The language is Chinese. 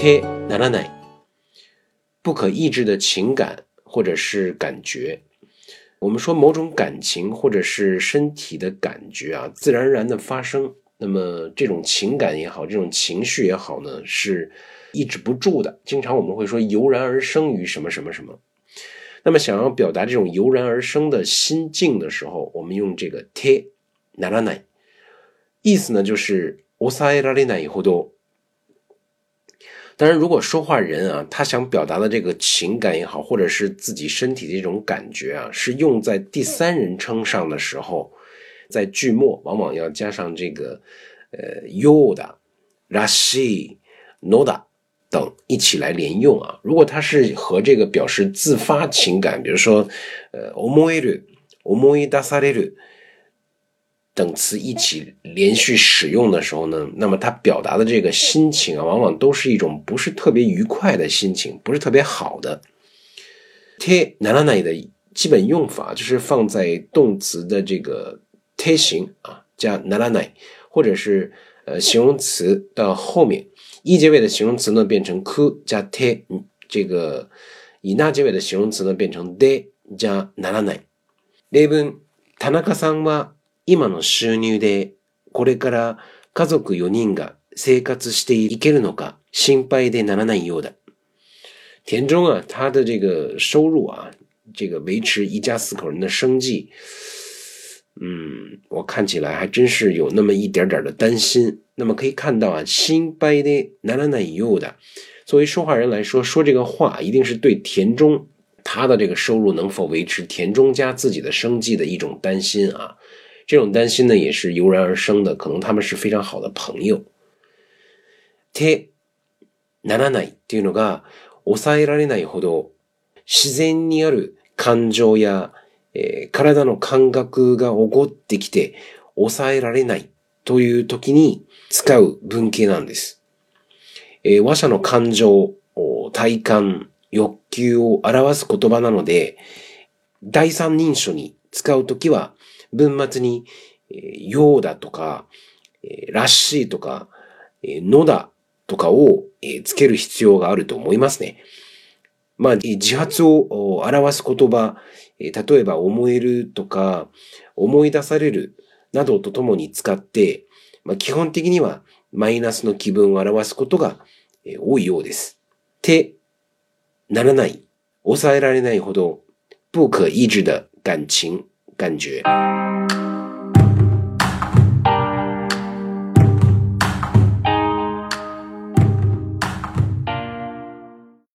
te ならない，不可抑制的情感或者是感觉。我们说某种感情或者是身体的感觉啊，自然而然的发生。那么这种情感也好，这种情绪也好呢，是抑制不住的。经常我们会说油然而生于什么什么什么。那么想要表达这种油然而生的心境的时候，我们用这个 te ならない，意思呢就是抑えられないほど。当然，如果说话人啊，他想表达的这个情感也好，或者是自己身体的这种感觉啊，是用在第三人称上的时候，在句末往往要加上这个，呃，you 的 rashi，noda 等一起来连用啊。如果他是和这个表示自发情感，比如说，呃 o m o i r i o m o i dasari。等词一起连续使用的时候呢，那么它表达的这个心情啊，往往都是一种不是特别愉快的心情，不是特别好的。te ならない的基本用法就是放在动词的这个贴形啊，加ならない，或者是呃形容词的后面，e 结尾的形容词呢变成 k 加 t 嗯，这个以 na 结尾的形容词呢变成 de じゃならない。例文：田中さんは今の収入でこれから家族四人が生活していけるのか心配でならないようだ。田中啊，他的这个收入啊，这个维持一家四口人的生计，嗯，我看起来还真是有那么一点点的担心。那么可以看到啊，心配的奶奶奶い的，作为说话人来说，说这个话一定是对田中他的这个收入能否维持田中家自己的生计的一种担心啊。这种担心呢也是油然而生的，可能他们是非常好的朋友。てならないっていうのが抑えられないほど自然にある感情や、えー、体の感覚が起こってきて抑えられないという時に使う文型なんです。えー、話者の感情、体感、欲求を表す言葉なので、第三人称に使うときは、文末に、ようだとか、らしいとか、のだとかをつける必要があると思いますね。まあ、自発を表す言葉、例えば思えるとか、思い出されるなどとともに使って、まあ、基本的にはマイナスの気分を表すことが多いようです。てならない、抑えられないほど、僕は一直だ感情感觉。